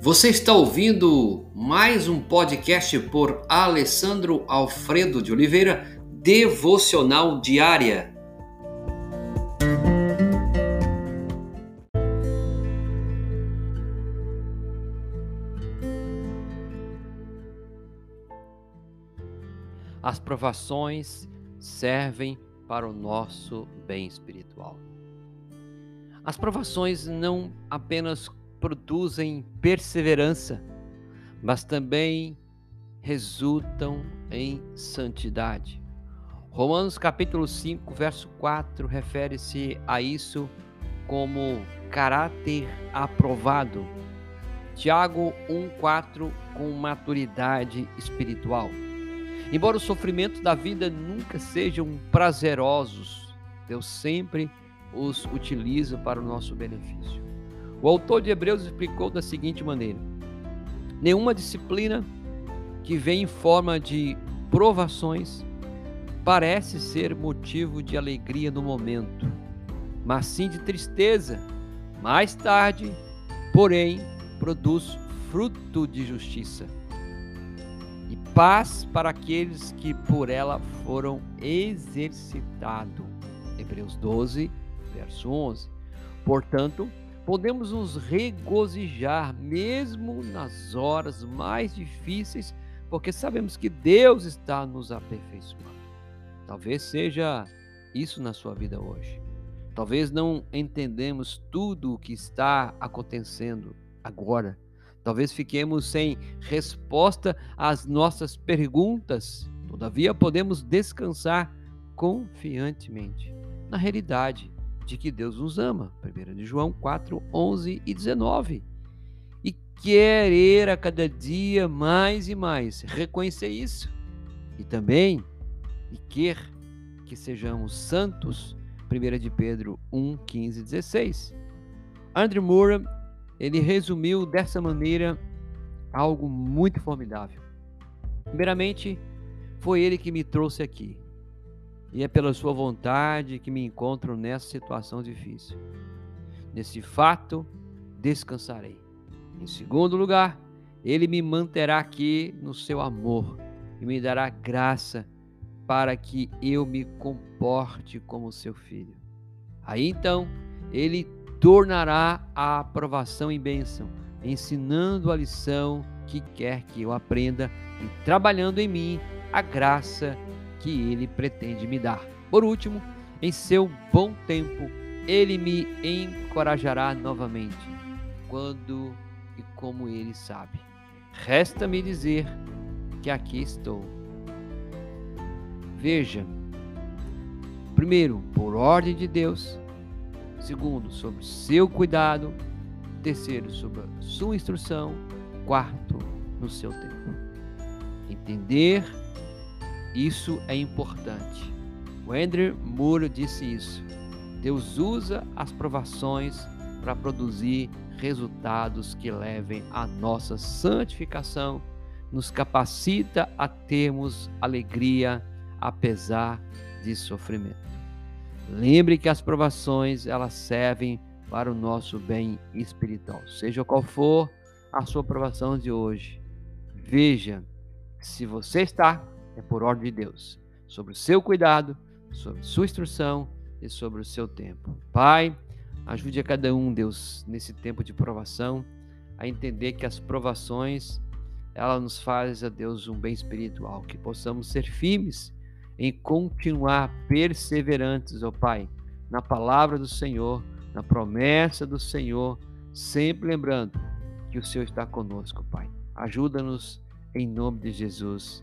Você está ouvindo mais um podcast por Alessandro Alfredo de Oliveira, Devocional Diária. As provações servem para o nosso bem espiritual. As provações não apenas produzem perseverança, mas também resultam em santidade. Romanos capítulo 5, verso 4 refere-se a isso como caráter aprovado. Tiago 1:4 com maturidade espiritual. Embora os sofrimentos da vida nunca sejam prazerosos, Deus sempre os utiliza para o nosso benefício. O autor de Hebreus explicou da seguinte maneira: Nenhuma disciplina que vem em forma de provações parece ser motivo de alegria no momento, mas sim de tristeza. Mais tarde, porém, produz fruto de justiça e paz para aqueles que por ela foram exercitados. Hebreus 12, verso 11. Portanto, podemos nos regozijar mesmo nas horas mais difíceis, porque sabemos que Deus está nos aperfeiçoando. Talvez seja isso na sua vida hoje. Talvez não entendemos tudo o que está acontecendo agora. Talvez fiquemos sem resposta às nossas perguntas. Todavia, podemos descansar confiantemente na realidade de que Deus nos ama. 1 de João 4, 11 e 19. E querer a cada dia mais e mais reconhecer isso. E também e quer que sejamos santos. 1 de Pedro 1, 15 e 16. Andrew Moore, ele resumiu dessa maneira algo muito formidável. Primeiramente, foi ele que me trouxe aqui e é pela sua vontade que me encontro nessa situação difícil. Nesse fato, descansarei. Em segundo lugar, ele me manterá aqui no seu amor e me dará graça para que eu me comporte como seu filho. Aí então, ele tornará a aprovação em bênção, ensinando a lição que quer que eu aprenda e trabalhando em mim a graça que ele pretende me dar. Por último, em seu bom tempo, ele me encorajará novamente, quando e como ele sabe. Resta-me dizer que aqui estou. Veja, primeiro, por ordem de Deus, segundo, sob seu cuidado, terceiro, sob sua instrução, quarto, no seu tempo. Entender isso é importante. O Andrew Moore disse isso. Deus usa as provações para produzir resultados que levem à nossa santificação, nos capacita a termos alegria apesar de sofrimento. Lembre que as provações elas servem para o nosso bem espiritual. Seja qual for a sua provação de hoje, veja se você está é por ordem de Deus, sobre o seu cuidado, sobre sua instrução e sobre o seu tempo. Pai, ajude a cada um, Deus, nesse tempo de provação, a entender que as provações, ela nos faz a Deus um bem espiritual, que possamos ser firmes em continuar perseverantes, ó Pai, na palavra do Senhor, na promessa do Senhor, sempre lembrando que o Senhor está conosco, Pai. Ajuda-nos em nome de Jesus.